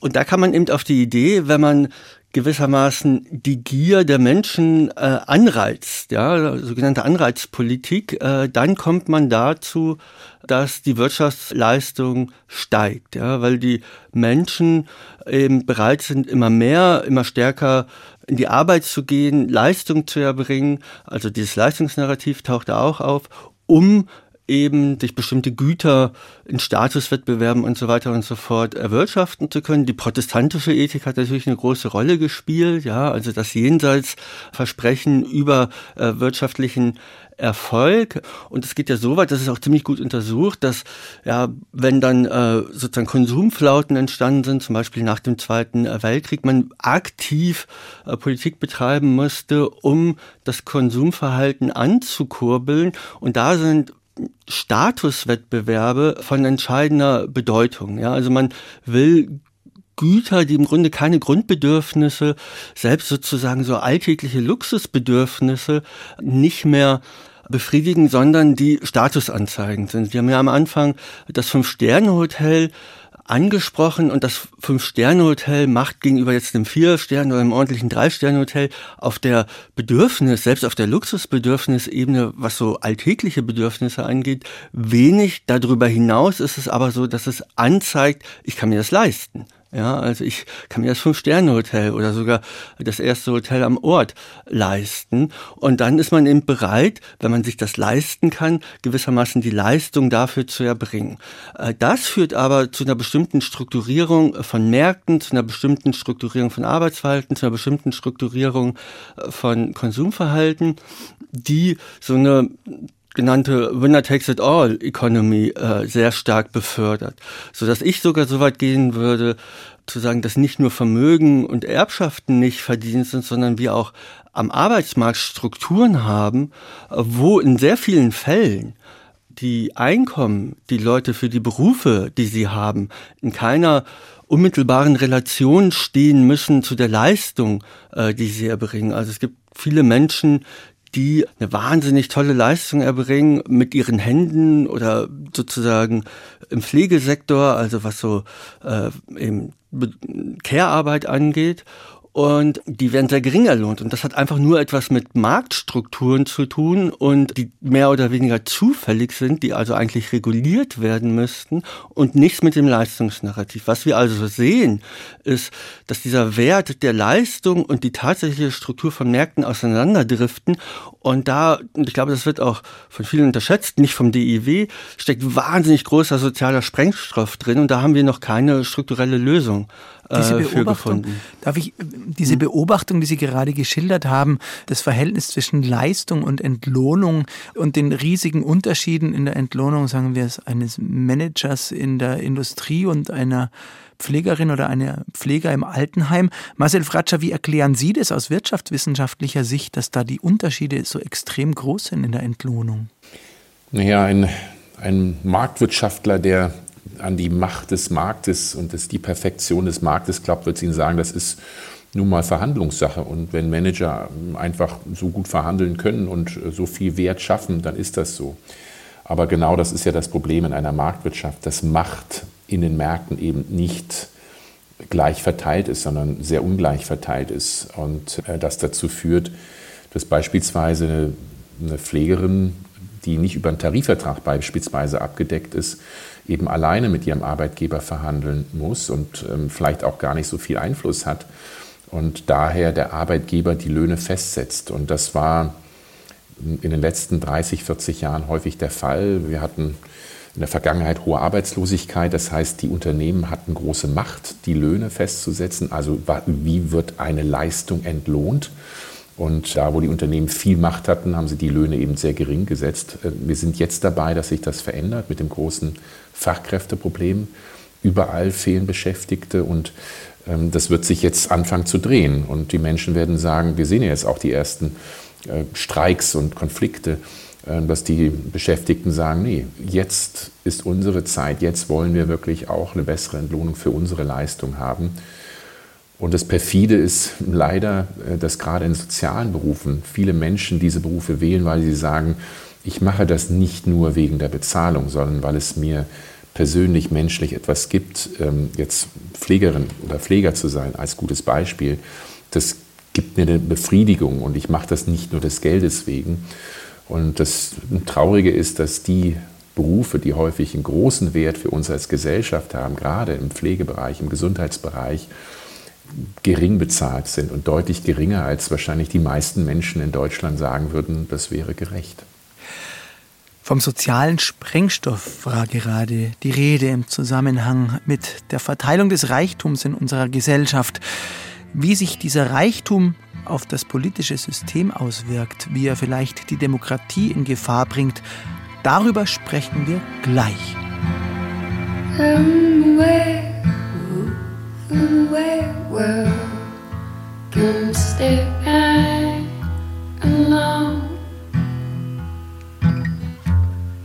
Und da kann man eben auf die Idee, wenn man gewissermaßen die Gier der Menschen äh, anreizt, ja, sogenannte Anreizpolitik, äh, dann kommt man dazu, dass die Wirtschaftsleistung steigt, ja, weil die Menschen eben bereit sind, immer mehr, immer stärker in die Arbeit zu gehen, Leistung zu erbringen. Also dieses Leistungsnarrativ taucht da auch auf, um eben sich bestimmte Güter in Statuswettbewerben und so weiter und so fort erwirtschaften zu können. Die protestantische Ethik hat natürlich eine große Rolle gespielt, ja, also das Jenseitsversprechen über äh, wirtschaftlichen Erfolg. Und es geht ja so weit, das ist auch ziemlich gut untersucht, dass ja, wenn dann äh, sozusagen Konsumflauten entstanden sind, zum Beispiel nach dem Zweiten Weltkrieg, man aktiv äh, Politik betreiben musste, um das Konsumverhalten anzukurbeln. Und da sind Statuswettbewerbe von entscheidender Bedeutung. Ja, also man will Güter, die im Grunde keine Grundbedürfnisse, selbst sozusagen so alltägliche Luxusbedürfnisse nicht mehr befriedigen, sondern die statusanzeigend sind. Wir haben ja am Anfang das Fünf-Sterne-Hotel angesprochen und das Fünf-Sterne-Hotel macht gegenüber jetzt dem Vier-Sterne- oder einem ordentlichen Drei-Sterne-Hotel auf der Bedürfnis, selbst auf der Luxusbedürfnisebene, was so alltägliche Bedürfnisse angeht, wenig. Darüber hinaus ist es aber so, dass es anzeigt, ich kann mir das leisten. Ja, also ich kann mir das Fünf-Sterne-Hotel oder sogar das erste Hotel am Ort leisten. Und dann ist man eben bereit, wenn man sich das leisten kann, gewissermaßen die Leistung dafür zu erbringen. Äh, das führt aber zu einer bestimmten Strukturierung von Märkten, zu einer bestimmten Strukturierung von Arbeitsverhalten, zu einer bestimmten Strukturierung äh, von Konsumverhalten, die so eine genannte Winner takes it all Economy äh, sehr stark befördert, so dass ich sogar so weit gehen würde zu sagen, dass nicht nur Vermögen und Erbschaften nicht verdient sind, sondern wir auch am Arbeitsmarkt Strukturen haben, wo in sehr vielen Fällen die Einkommen, die Leute für die Berufe, die sie haben, in keiner unmittelbaren Relation stehen müssen zu der Leistung, äh, die sie erbringen. Also es gibt viele Menschen, die eine wahnsinnig tolle Leistung erbringen mit ihren Händen oder sozusagen im Pflegesektor, also was so äh, eben Care-Arbeit angeht und die werden sehr gering erlohnt. Und das hat einfach nur etwas mit Marktstrukturen zu tun und die mehr oder weniger zufällig sind, die also eigentlich reguliert werden müssten und nichts mit dem Leistungsnarrativ. Was wir also sehen, ist, dass dieser Wert der Leistung und die tatsächliche Struktur von Märkten auseinanderdriften. Und da, und ich glaube, das wird auch von vielen unterschätzt, nicht vom DIW, steckt wahnsinnig großer sozialer Sprengstoff drin und da haben wir noch keine strukturelle Lösung diese äh, Beobachtung, darf ich, diese hm. Beobachtung, die Sie gerade geschildert haben, das Verhältnis zwischen Leistung und Entlohnung und den riesigen Unterschieden in der Entlohnung, sagen wir es, eines Managers in der Industrie und einer Pflegerin oder einer Pfleger im Altenheim. Marcel Fratscher, wie erklären Sie das aus wirtschaftswissenschaftlicher Sicht, dass da die Unterschiede so extrem groß sind in der Entlohnung? Naja, ein, ein Marktwirtschaftler, der an die Macht des Marktes und das, die Perfektion des Marktes glaubt, wird Ihnen sagen, das ist nun mal Verhandlungssache. Und wenn Manager einfach so gut verhandeln können und so viel Wert schaffen, dann ist das so. Aber genau das ist ja das Problem in einer Marktwirtschaft, dass Macht in den Märkten eben nicht gleich verteilt ist, sondern sehr ungleich verteilt ist. Und äh, das dazu führt, dass beispielsweise eine Pflegerin, die nicht über einen Tarifvertrag beispielsweise abgedeckt ist, eben alleine mit ihrem Arbeitgeber verhandeln muss und ähm, vielleicht auch gar nicht so viel Einfluss hat und daher der Arbeitgeber die Löhne festsetzt. Und das war in den letzten 30, 40 Jahren häufig der Fall. Wir hatten in der Vergangenheit hohe Arbeitslosigkeit. Das heißt, die Unternehmen hatten große Macht, die Löhne festzusetzen. Also wie wird eine Leistung entlohnt? Und da, wo die Unternehmen viel Macht hatten, haben sie die Löhne eben sehr gering gesetzt. Äh, wir sind jetzt dabei, dass sich das verändert mit dem großen Fachkräfteproblem. Überall fehlen Beschäftigte und ähm, das wird sich jetzt anfangen zu drehen. Und die Menschen werden sagen, wir sehen ja jetzt auch die ersten äh, Streiks und Konflikte, äh, dass die Beschäftigten sagen, nee, jetzt ist unsere Zeit, jetzt wollen wir wirklich auch eine bessere Entlohnung für unsere Leistung haben. Und das Perfide ist leider, äh, dass gerade in sozialen Berufen viele Menschen diese Berufe wählen, weil sie sagen, ich mache das nicht nur wegen der Bezahlung, sondern weil es mir persönlich menschlich etwas gibt. Ähm, jetzt Pflegerin oder Pfleger zu sein als gutes Beispiel, das gibt mir eine Befriedigung und ich mache das nicht nur des Geldes wegen. Und das Traurige ist, dass die Berufe, die häufig einen großen Wert für uns als Gesellschaft haben, gerade im Pflegebereich, im Gesundheitsbereich, gering bezahlt sind und deutlich geringer, als wahrscheinlich die meisten Menschen in Deutschland sagen würden, das wäre gerecht. Vom sozialen Sprengstoff war gerade die Rede im Zusammenhang mit der Verteilung des Reichtums in unserer Gesellschaft. Wie sich dieser Reichtum auf das politische System auswirkt, wie er vielleicht die Demokratie in Gefahr bringt, darüber sprechen wir gleich. Can stay.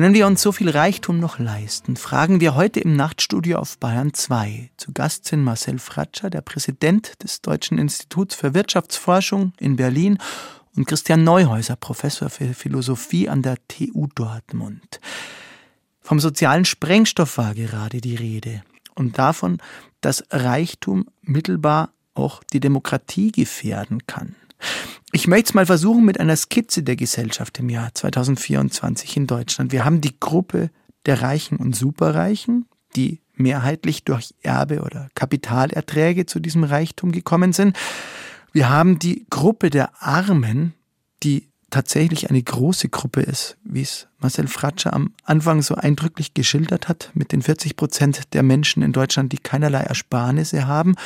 Können wir uns so viel Reichtum noch leisten? Fragen wir heute im Nachtstudio auf Bayern 2. Zu Gast sind Marcel Fratscher, der Präsident des Deutschen Instituts für Wirtschaftsforschung in Berlin und Christian Neuhäuser, Professor für Philosophie an der TU Dortmund. Vom sozialen Sprengstoff war gerade die Rede und davon, dass Reichtum mittelbar auch die Demokratie gefährden kann. Ich möchte es mal versuchen mit einer Skizze der Gesellschaft im Jahr 2024 in Deutschland. Wir haben die Gruppe der Reichen und Superreichen, die mehrheitlich durch Erbe oder Kapitalerträge zu diesem Reichtum gekommen sind. Wir haben die Gruppe der Armen, die tatsächlich eine große Gruppe ist, wie es Marcel Fratscher am Anfang so eindrücklich geschildert hat, mit den 40 Prozent der Menschen in Deutschland, die keinerlei Ersparnisse haben.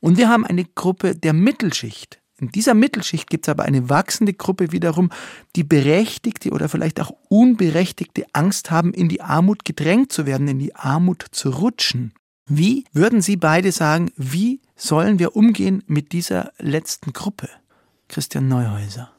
Und wir haben eine Gruppe der Mittelschicht. In dieser Mittelschicht gibt es aber eine wachsende Gruppe wiederum, die berechtigte oder vielleicht auch unberechtigte Angst haben, in die Armut gedrängt zu werden, in die Armut zu rutschen. Wie würden Sie beide sagen, wie sollen wir umgehen mit dieser letzten Gruppe? Christian Neuhäuser.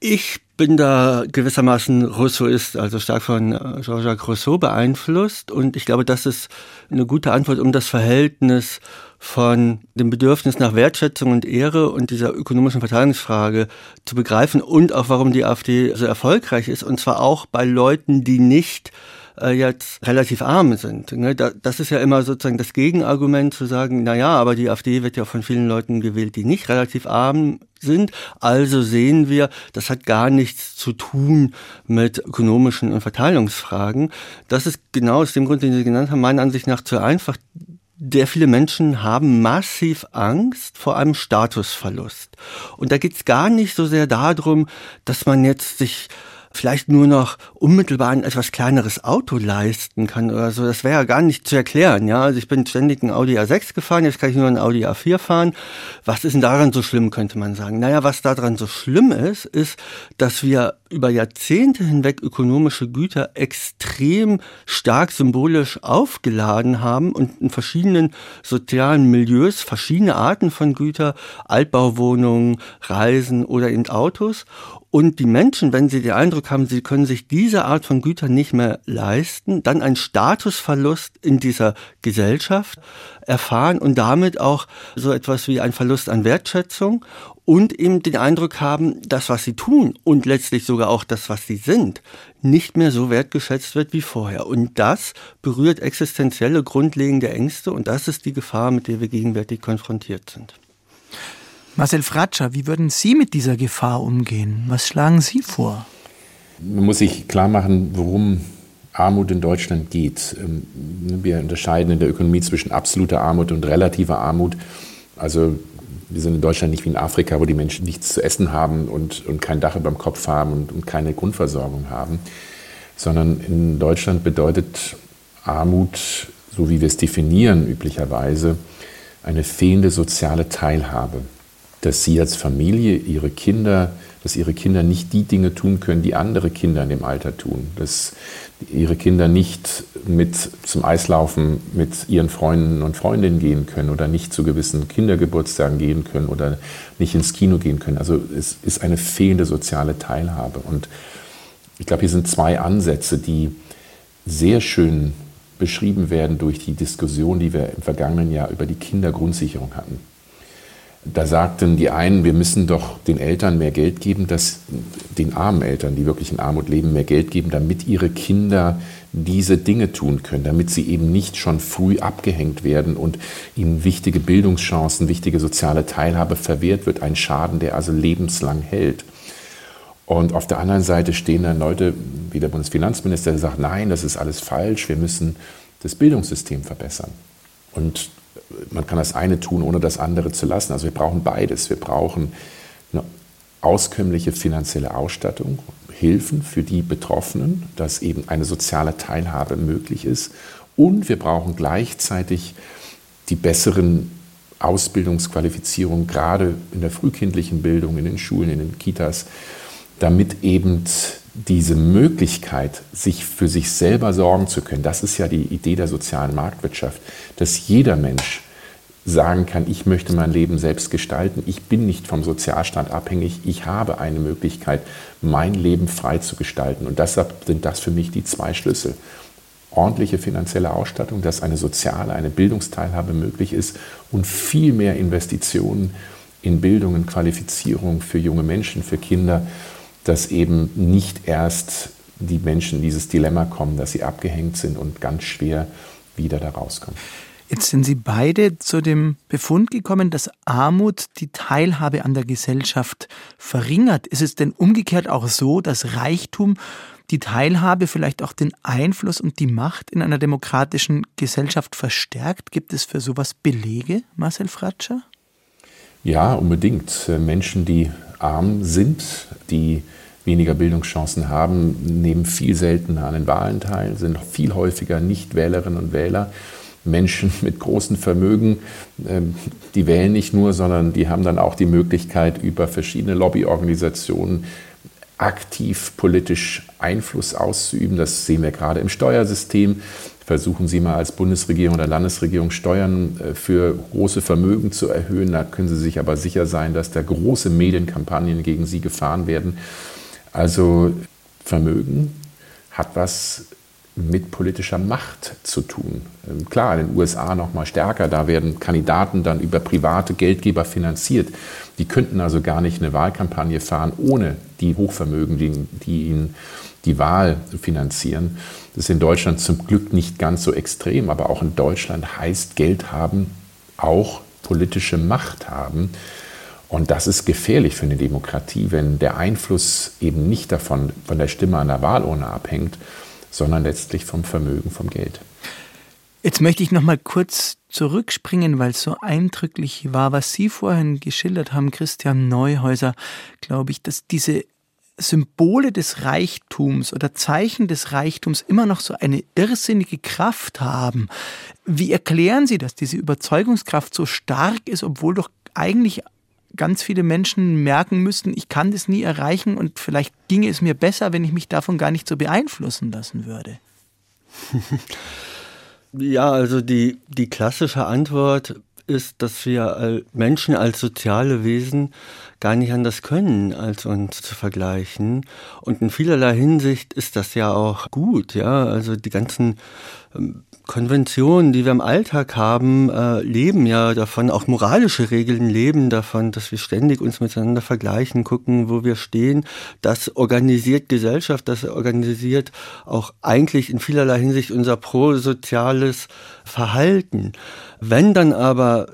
Ich bin da gewissermaßen Rousseauist, also stark von äh, Jean-Jacques Rousseau beeinflusst. Und ich glaube, das ist eine gute Antwort, um das Verhältnis von dem Bedürfnis nach Wertschätzung und Ehre und dieser ökonomischen Verteilungsfrage zu begreifen und auch warum die AfD so erfolgreich ist. Und zwar auch bei Leuten, die nicht äh, jetzt relativ arm sind. Ne? Da, das ist ja immer sozusagen das Gegenargument zu sagen, na ja, aber die AfD wird ja von vielen Leuten gewählt, die nicht relativ arm sind. Also sehen wir, das hat gar nichts zu tun mit ökonomischen und Verteilungsfragen. Das ist genau aus dem Grund, den Sie genannt haben, meiner Ansicht nach zu einfach. Sehr viele Menschen haben massiv Angst vor einem Statusverlust. Und da geht es gar nicht so sehr darum, dass man jetzt sich vielleicht nur noch unmittelbar ein etwas kleineres Auto leisten kann oder so. Das wäre ja gar nicht zu erklären. Ja, also ich bin ständig ein Audi A6 gefahren, jetzt kann ich nur ein Audi A4 fahren. Was ist denn daran so schlimm, könnte man sagen? Naja, was daran so schlimm ist, ist, dass wir über Jahrzehnte hinweg ökonomische Güter extrem stark symbolisch aufgeladen haben und in verschiedenen sozialen Milieus verschiedene Arten von Güter, Altbauwohnungen, Reisen oder in Autos. Und die Menschen, wenn sie den Eindruck haben, sie können sich diese Art von Gütern nicht mehr leisten, dann einen Statusverlust in dieser Gesellschaft erfahren und damit auch so etwas wie ein Verlust an Wertschätzung und eben den Eindruck haben, das, was sie tun und letztlich sogar auch das, was sie sind, nicht mehr so wertgeschätzt wird wie vorher. Und das berührt existenzielle, grundlegende Ängste und das ist die Gefahr, mit der wir gegenwärtig konfrontiert sind. Marcel Fratscher, wie würden Sie mit dieser Gefahr umgehen? Was schlagen Sie vor? Man muss sich klar machen, worum Armut in Deutschland geht. Ähm, wir unterscheiden in der Ökonomie zwischen absoluter Armut und relativer Armut. Also wir sind in Deutschland nicht wie in Afrika, wo die Menschen nichts zu essen haben und, und kein Dach über dem Kopf haben und, und keine Grundversorgung haben, sondern in Deutschland bedeutet Armut, so wie wir es definieren üblicherweise, eine fehlende soziale Teilhabe dass sie als Familie ihre Kinder, dass ihre Kinder nicht die Dinge tun können, die andere Kinder in dem Alter tun, dass ihre Kinder nicht mit zum Eislaufen mit ihren Freunden und Freundinnen gehen können oder nicht zu gewissen Kindergeburtstagen gehen können oder nicht ins Kino gehen können. Also es ist eine fehlende soziale Teilhabe. Und ich glaube, hier sind zwei Ansätze, die sehr schön beschrieben werden durch die Diskussion, die wir im vergangenen Jahr über die Kindergrundsicherung hatten. Da sagten die einen, wir müssen doch den Eltern mehr Geld geben, dass den armen Eltern, die wirklich in Armut leben, mehr Geld geben, damit ihre Kinder diese Dinge tun können, damit sie eben nicht schon früh abgehängt werden und ihnen wichtige Bildungschancen, wichtige soziale Teilhabe verwehrt wird, ein Schaden, der also lebenslang hält. Und auf der anderen Seite stehen dann Leute, wie der Bundesfinanzminister, der sagt, nein, das ist alles falsch, wir müssen das Bildungssystem verbessern. Und man kann das eine tun, ohne das andere zu lassen. Also wir brauchen beides. Wir brauchen eine auskömmliche finanzielle Ausstattung, Hilfen für die Betroffenen, dass eben eine soziale Teilhabe möglich ist. Und wir brauchen gleichzeitig die besseren Ausbildungsqualifizierungen, gerade in der frühkindlichen Bildung, in den Schulen, in den Kitas, damit eben diese Möglichkeit, sich für sich selber sorgen zu können, das ist ja die Idee der sozialen Marktwirtschaft, dass jeder Mensch sagen kann, ich möchte mein Leben selbst gestalten, ich bin nicht vom Sozialstand abhängig, ich habe eine Möglichkeit, mein Leben frei zu gestalten. Und deshalb sind das für mich die zwei Schlüssel. Ordentliche finanzielle Ausstattung, dass eine soziale, eine Bildungsteilhabe möglich ist und viel mehr Investitionen in Bildung und Qualifizierung für junge Menschen, für Kinder dass eben nicht erst die Menschen in dieses Dilemma kommen, dass sie abgehängt sind und ganz schwer wieder da rauskommen. Jetzt sind Sie beide zu dem Befund gekommen, dass Armut die Teilhabe an der Gesellschaft verringert. Ist es denn umgekehrt auch so, dass Reichtum die Teilhabe vielleicht auch den Einfluss und die Macht in einer demokratischen Gesellschaft verstärkt? Gibt es für sowas Belege, Marcel Fratscher? Ja, unbedingt. Menschen, die arm sind, die weniger Bildungschancen haben, nehmen viel seltener an den Wahlen teil, sind viel häufiger Nicht-Wählerinnen und Wähler. Menschen mit großen Vermögen, ähm, die wählen nicht nur, sondern die haben dann auch die Möglichkeit, über verschiedene Lobbyorganisationen aktiv politisch Einfluss auszuüben. Das sehen wir gerade im Steuersystem. Versuchen Sie mal als Bundesregierung oder Landesregierung Steuern äh, für große Vermögen zu erhöhen. Da können Sie sich aber sicher sein, dass da große Medienkampagnen gegen Sie gefahren werden. Also Vermögen hat was mit politischer Macht zu tun. Ähm, klar, in den USA noch mal stärker, da werden Kandidaten dann über private Geldgeber finanziert. Die könnten also gar nicht eine Wahlkampagne fahren ohne die Hochvermögen, die, die ihnen die Wahl finanzieren. Das ist in Deutschland zum Glück nicht ganz so extrem, aber auch in Deutschland heißt Geld haben auch politische Macht haben. Und das ist gefährlich für eine Demokratie, wenn der Einfluss eben nicht davon, von der Stimme an der Wahlurne abhängt, sondern letztlich vom Vermögen, vom Geld. Jetzt möchte ich noch mal kurz zurückspringen, weil es so eindrücklich war, was Sie vorhin geschildert haben, Christian Neuhäuser, glaube ich, dass diese Symbole des Reichtums oder Zeichen des Reichtums immer noch so eine irrsinnige Kraft haben. Wie erklären Sie, dass diese Überzeugungskraft so stark ist, obwohl doch eigentlich ganz viele Menschen merken müssten, ich kann das nie erreichen und vielleicht ginge es mir besser, wenn ich mich davon gar nicht so beeinflussen lassen würde? Ja, also die, die klassische Antwort ist, dass wir Menschen als soziale Wesen gar nicht anders können, als uns zu vergleichen. Und in vielerlei Hinsicht ist das ja auch gut, ja. Also die ganzen ähm, Konventionen, die wir im Alltag haben, äh, leben ja davon, auch moralische Regeln leben davon, dass wir ständig uns miteinander vergleichen, gucken, wo wir stehen. Das organisiert Gesellschaft, das organisiert auch eigentlich in vielerlei Hinsicht unser prosoziales Verhalten. Wenn dann aber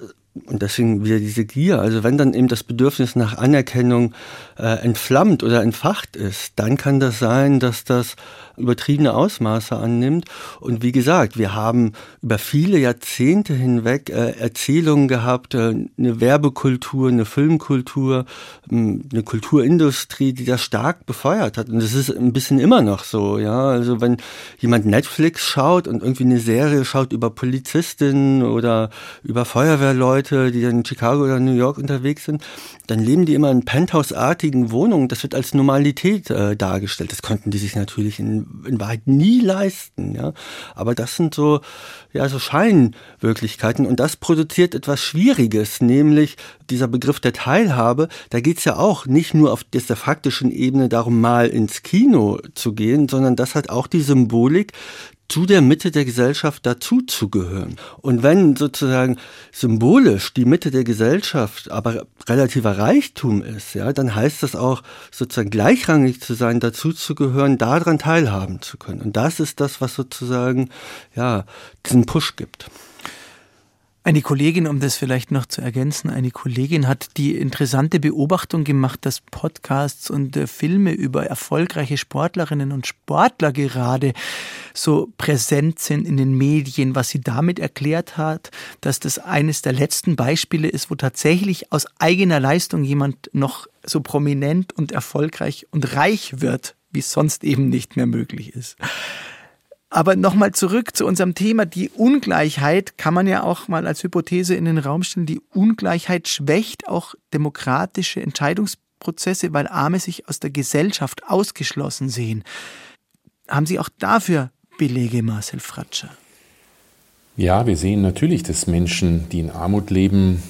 und deswegen wieder diese Gier. Also wenn dann eben das Bedürfnis nach Anerkennung äh, entflammt oder entfacht ist, dann kann das sein, dass das übertriebene Ausmaße annimmt. Und wie gesagt, wir haben über viele Jahrzehnte hinweg äh, Erzählungen gehabt, äh, eine Werbekultur, eine Filmkultur, äh, eine Kulturindustrie, die das stark befeuert hat. Und das ist ein bisschen immer noch so, ja. Also wenn jemand Netflix schaut und irgendwie eine Serie schaut über Polizistinnen oder über Feuerwehrleute, die dann in Chicago oder New York unterwegs sind, dann leben die immer in Penthouse-artigen Wohnungen. Das wird als Normalität äh, dargestellt. Das konnten die sich natürlich in, in Wahrheit nie leisten. Ja? Aber das sind so, ja, so Scheinwirklichkeiten. Und das produziert etwas Schwieriges, nämlich dieser Begriff der Teilhabe. Da geht es ja auch nicht nur auf der faktischen Ebene darum, mal ins Kino zu gehen, sondern das hat auch die Symbolik, zu der Mitte der Gesellschaft dazuzugehören. Und wenn sozusagen symbolisch die Mitte der Gesellschaft aber relativer Reichtum ist, ja, dann heißt das auch sozusagen gleichrangig zu sein, dazuzugehören, daran teilhaben zu können. Und das ist das, was sozusagen, ja, diesen Push gibt. Eine Kollegin, um das vielleicht noch zu ergänzen, eine Kollegin hat die interessante Beobachtung gemacht, dass Podcasts und äh, Filme über erfolgreiche Sportlerinnen und Sportler gerade so präsent sind in den Medien, was sie damit erklärt hat, dass das eines der letzten Beispiele ist, wo tatsächlich aus eigener Leistung jemand noch so prominent und erfolgreich und reich wird, wie es sonst eben nicht mehr möglich ist. Aber nochmal zurück zu unserem Thema. Die Ungleichheit kann man ja auch mal als Hypothese in den Raum stellen. Die Ungleichheit schwächt auch demokratische Entscheidungsprozesse, weil Arme sich aus der Gesellschaft ausgeschlossen sehen. Haben Sie auch dafür Belege, Marcel Fratscher? Ja, wir sehen natürlich, dass Menschen, die in Armut leben,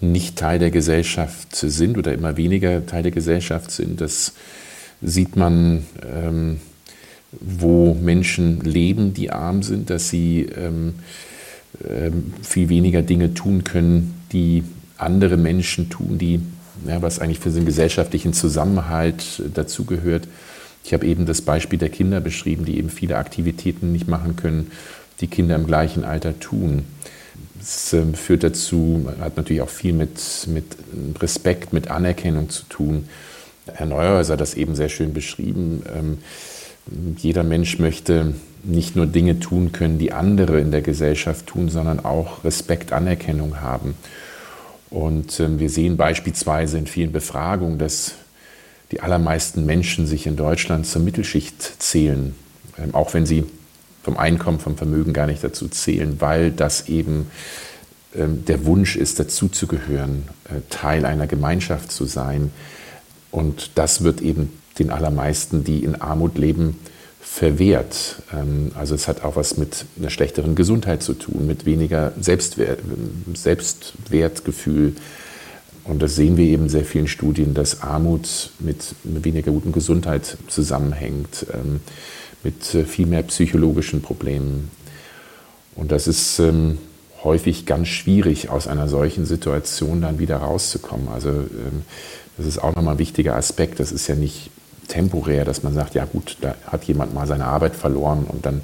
nicht Teil der Gesellschaft sind oder immer weniger Teil der Gesellschaft sind. Das sieht man ähm, wo Menschen leben, die arm sind, dass sie ähm, ähm, viel weniger Dinge tun können, die andere Menschen tun, die, ja, was eigentlich für den gesellschaftlichen Zusammenhalt dazugehört. Ich habe eben das Beispiel der Kinder beschrieben, die eben viele Aktivitäten nicht machen können, die Kinder im gleichen Alter tun. Es äh, führt dazu, hat natürlich auch viel mit, mit Respekt, mit Anerkennung zu tun. Herr Neuhäuser hat das eben sehr schön beschrieben. Ähm, Jeder Mensch möchte nicht nur Dinge tun können, die andere in der Gesellschaft tun, sondern auch Respekt, Anerkennung haben. Und ähm, wir sehen beispielsweise in vielen Befragungen, dass die allermeisten Menschen sich in Deutschland zur Mittelschicht zählen, ähm, auch wenn sie vom Einkommen, vom Vermögen gar nicht dazu zählen, weil das eben ähm, der Wunsch ist, dazuzugehören, äh, Teil einer Gemeinschaft zu sein. Und das wird eben den allermeisten, die in Armut leben, verwehrt. Ähm, also es hat auch was mit einer schlechteren Gesundheit zu tun, mit weniger Selbstwert, Selbstwertgefühl. Und das sehen wir eben in sehr vielen Studien, dass Armut mit weniger guten Gesundheit zusammenhängt, ähm, mit äh, viel mehr psychologischen Problemen. Und das ist ähm, häufig ganz schwierig, aus einer solchen Situation dann wieder rauszukommen. Also das ist auch nochmal ein wichtiger Aspekt. Das ist ja nicht temporär, dass man sagt, ja gut, da hat jemand mal seine Arbeit verloren und dann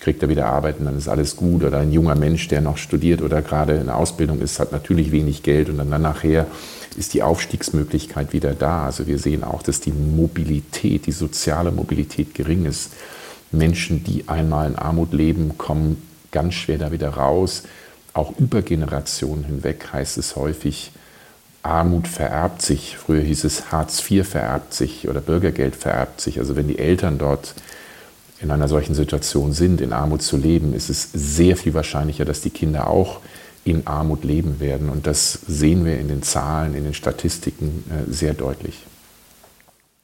kriegt er wieder Arbeit und dann ist alles gut. Oder ein junger Mensch, der noch studiert oder gerade in der Ausbildung ist, hat natürlich wenig Geld und dann, nachher ist die Aufstiegsmöglichkeit wieder da. Also wir sehen auch, dass die Mobilität, die soziale Mobilität gering ist. Menschen, die einmal in Armut leben, kommen ganz schwer da wieder raus. Auch über Generationen hinweg heißt es häufig, Armut vererbt sich. Früher hieß es Hartz IV vererbt sich oder Bürgergeld vererbt sich. Also wenn die Eltern dort in einer solchen Situation sind, in Armut zu leben, ist es sehr viel wahrscheinlicher, dass die Kinder auch in Armut leben werden. Und das sehen wir in den Zahlen, in den Statistiken äh, sehr deutlich.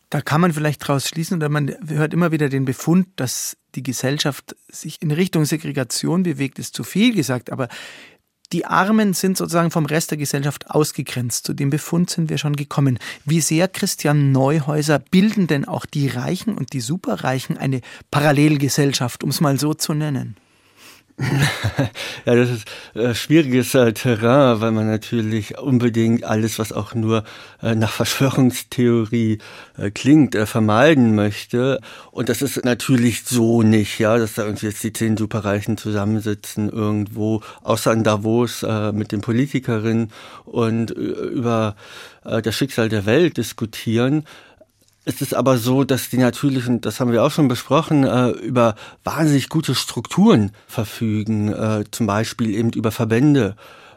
Da kann man vielleicht daraus schließen, oder man hört immer wieder den Befund, dass die Gesellschaft sich in Richtung Segregation bewegt, ist zu viel gesagt, aber die Armen sind sozusagen vom Rest der Gesellschaft ausgegrenzt. Zu dem Befund sind wir schon gekommen. Wie sehr, Christian Neuhäuser, bilden denn auch die Reichen und die Superreichen eine Parallelgesellschaft, um es mal so zu nennen? ja, das ist äh, schwieriges äh, Terrain, weil man natürlich unbedingt alles, was auch nur äh, nach Verschwörungstheorie äh, klingt, äh, vermeiden möchte. Und das ist natürlich so nicht, ja, dass da irgendwie jetzt die zehn Superreichen zusammensitzen irgendwo, außer in Davos äh, mit den Politikerinnen und über das Schicksal der Welt diskutieren. Es ist aber so, dass die natürlich, und das haben wir auch schon besprochen, äh, über wahnsinnig gute Strukturen verfügen, äh, zum Beispiel eben über Verbände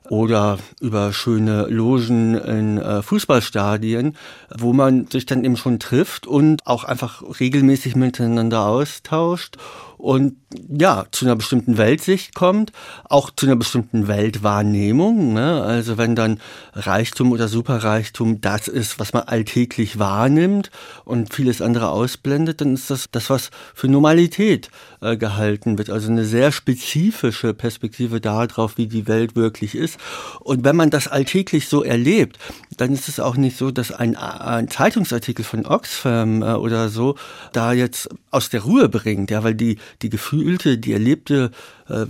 oder über schöne Logen in äh, Fußballstadien, wo man sich dann eben schon trifft und auch einfach regelmäßig miteinander austauscht und ja, zu einer bestimmten Weltsicht kommt, auch zu einer bestimmten Weltwahrnehmung. Ne? Also wenn dann Reichtum oder Superreichtum das ist, was man alltäglich wahrnimmt und vieles andere ausblendet, dann ist das das, was für Normalität äh, gehalten wird. Also eine sehr spezifische Perspektive darauf, wie die Welt wirklich ist. Und wenn man das alltäglich so erlebt, dann ist es auch nicht so, dass ein, ein Zeitungsartikel von Oxfam äh, oder so da jetzt aus der Ruhe bringt, ja, weil die die gefühlte, die erlebte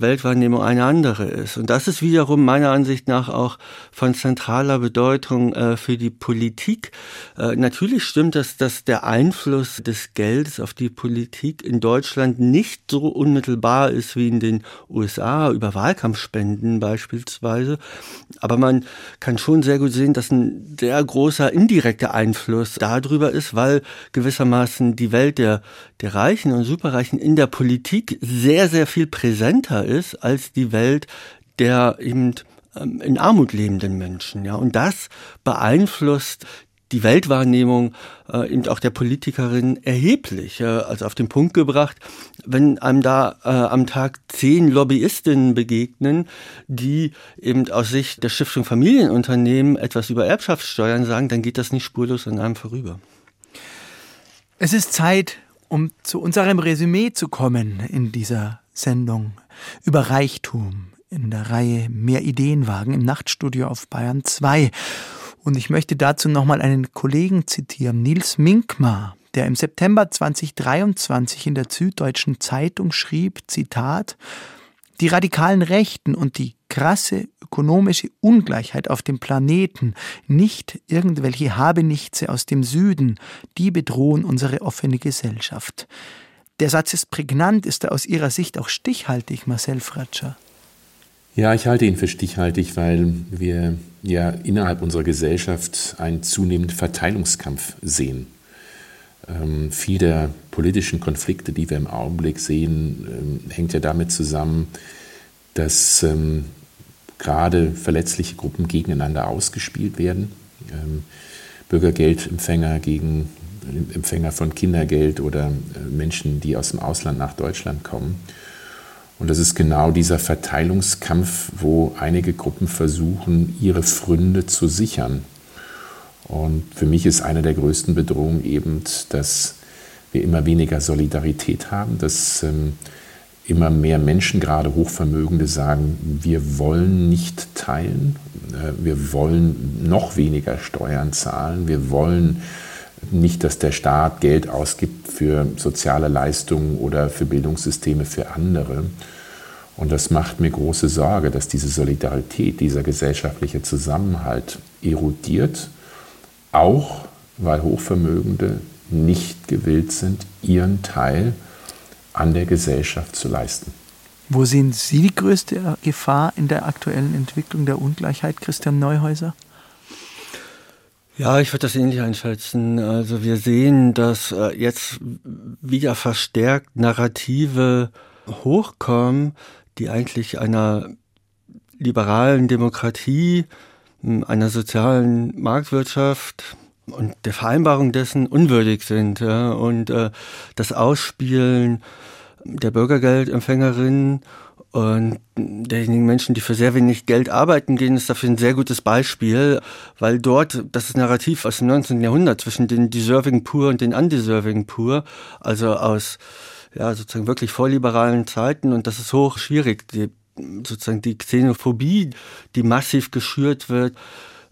Weltwahrnehmung eine andere ist. Und das ist wiederum meiner Ansicht nach auch von zentraler Bedeutung äh, für die Politik. Äh, natürlich stimmt das, dass der Einfluss des Geldes auf die Politik in Deutschland nicht so unmittelbar ist wie in den USA über Wahlkampfspenden beispielsweise. Aber man kann schon sehr gut sehen, dass ein sehr großer indirekter Einfluss darüber ist, weil gewissermaßen die Welt der, der Reichen und Superreichen in der Politik sehr, sehr viel präsenter ist als die Welt der eben ähm, in Armut lebenden Menschen. Ja, und das beeinflusst die Weltwahrnehmung äh, eben auch der Politikerin erheblich. Äh, also auf den Punkt gebracht, wenn einem da äh, am Tag zehn Lobbyistinnen begegnen, die eben aus Sicht der Stiftung Familienunternehmen etwas über Erbschaftssteuern sagen, dann geht das nicht spurlos an einem vorüber. Es ist Zeit, um zu unserem Resümee zu kommen in dieser Sendung über Reichtum in der Reihe Mehr Ideenwagen im Nachtstudio auf Bayern 2. Und ich möchte dazu nochmal einen Kollegen zitieren, Nils Minkmar, der im September 2023 in der Süddeutschen Zeitung schrieb, Zitat, die radikalen Rechten und die krasse ökonomische Ungleichheit auf dem Planeten, nicht irgendwelche Habenichtse aus dem Süden, die bedrohen unsere offene Gesellschaft. Der Satz ist prägnant, ist er aus Ihrer Sicht auch stichhaltig, Marcel Fratscher? Ja, ich halte ihn für stichhaltig, weil wir ja innerhalb unserer Gesellschaft einen zunehmenden Verteilungskampf sehen. Ähm, viel der politischen Konflikte, die wir im Augenblick sehen, ähm, hängt ja damit zusammen, dass ähm, gerade verletzliche Gruppen gegeneinander ausgespielt werden. Ähm, Bürgergeldempfänger gegen Empfänger von Kindergeld oder äh, Menschen, die aus dem Ausland nach Deutschland kommen. Und das ist genau dieser Verteilungskampf, wo einige Gruppen versuchen, ihre Fründe zu sichern. Und für mich ist eine der größten Bedrohungen eben, dass wir immer weniger Solidarität haben, dass ähm, immer mehr Menschen, gerade Hochvermögende, sagen, wir wollen nicht teilen, äh, wir wollen noch weniger Steuern zahlen, wir wollen nicht, dass der Staat Geld ausgibt für soziale Leistungen oder für Bildungssysteme für andere. Und das macht mir große Sorge, dass diese Solidarität, dieser gesellschaftliche Zusammenhalt erodiert, auch weil Hochvermögende nicht gewillt sind, ihren Teil an der Gesellschaft zu leisten. Wo sehen Sie die größte Gefahr in der aktuellen Entwicklung der Ungleichheit, Christian Neuhäuser? Ja, ich würde das ähnlich einschätzen. Also wir sehen, dass äh, jetzt wieder verstärkt Narrative hochkommen, die eigentlich einer liberalen Demokratie, einer sozialen Marktwirtschaft und der Vereinbarung dessen unwürdig sind. Und äh, das Ausspielen der Bürgergeldempfängerinnen und derjenigen Menschen, die für sehr wenig Geld arbeiten gehen, ist dafür ein sehr gutes Beispiel, weil dort das ist Narrativ aus dem 19. Jahrhundert zwischen den Deserving Poor und den Undeserving Poor, also aus ja, sozusagen wirklich vorliberalen Zeiten und das ist hoch schwierig. Die, sozusagen die Xenophobie, die massiv geschürt wird,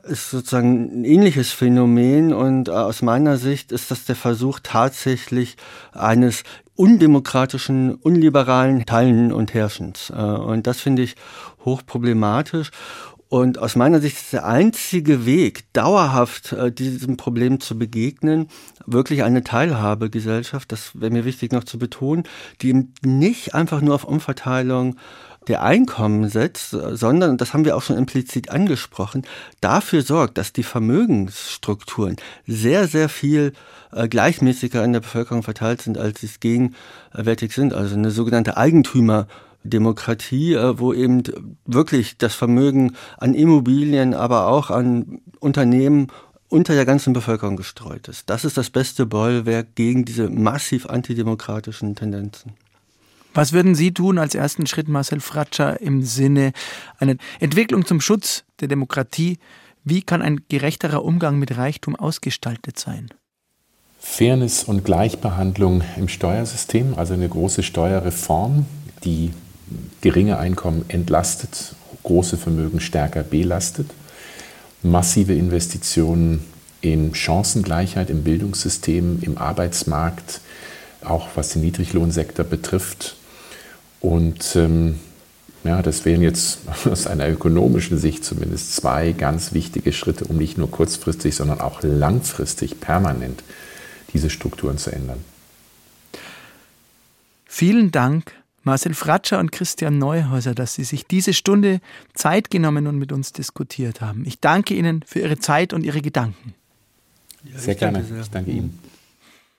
ist sozusagen ein ähnliches Phänomen und äh, aus meiner Sicht ist das der Versuch tatsächlich eines undemokratischen, unliberalen Teilen und Herrschens. Äh, und das finde ich hochproblematisch. Und aus meiner Sicht ist der einzige Weg, dauerhaft äh, diesem Problem zu begegnen, wirklich eine Teilhabegesellschaft, das wäre mir wichtig noch zu betonen, die eben nicht einfach nur auf Umverteilung der Einkommen setzt, sondern, das haben wir auch schon implizit angesprochen, dafür sorgt, dass die Vermögensstrukturen sehr, sehr viel äh, gleichmäßiger in der Bevölkerung verteilt sind, als sie es gegenwärtig sind. Also eine sogenannte Eigentümerdemokratie, äh, wo eben wirklich das Vermögen an Immobilien, aber auch an Unternehmen unter der ganzen Bevölkerung gestreut ist. Das ist das beste Bollwerk gegen diese massiv antidemokratischen Tendenzen. Was würden Sie tun als ersten Schritt, Marcel Fratscher, im Sinne einer Entwicklung zum Schutz der Demokratie? Wie kann ein gerechterer Umgang mit Reichtum ausgestaltet sein? Fairness und Gleichbehandlung im Steuersystem, also eine große Steuerreform, die geringe Einkommen entlastet, große Vermögen stärker belastet, massive Investitionen in Chancengleichheit im Bildungssystem, im Arbeitsmarkt, auch was den Niedriglohnsektor betrifft, und ähm, ja, das wären jetzt aus einer ökonomischen Sicht zumindest zwei ganz wichtige Schritte, um nicht nur kurzfristig, sondern auch langfristig permanent diese Strukturen zu ändern. Vielen Dank, Marcel Fratscher und Christian Neuhäuser, dass Sie sich diese Stunde Zeit genommen und mit uns diskutiert haben. Ich danke Ihnen für Ihre Zeit und Ihre Gedanken. Ja, sehr gerne. Sehr. Ich danke Ihnen.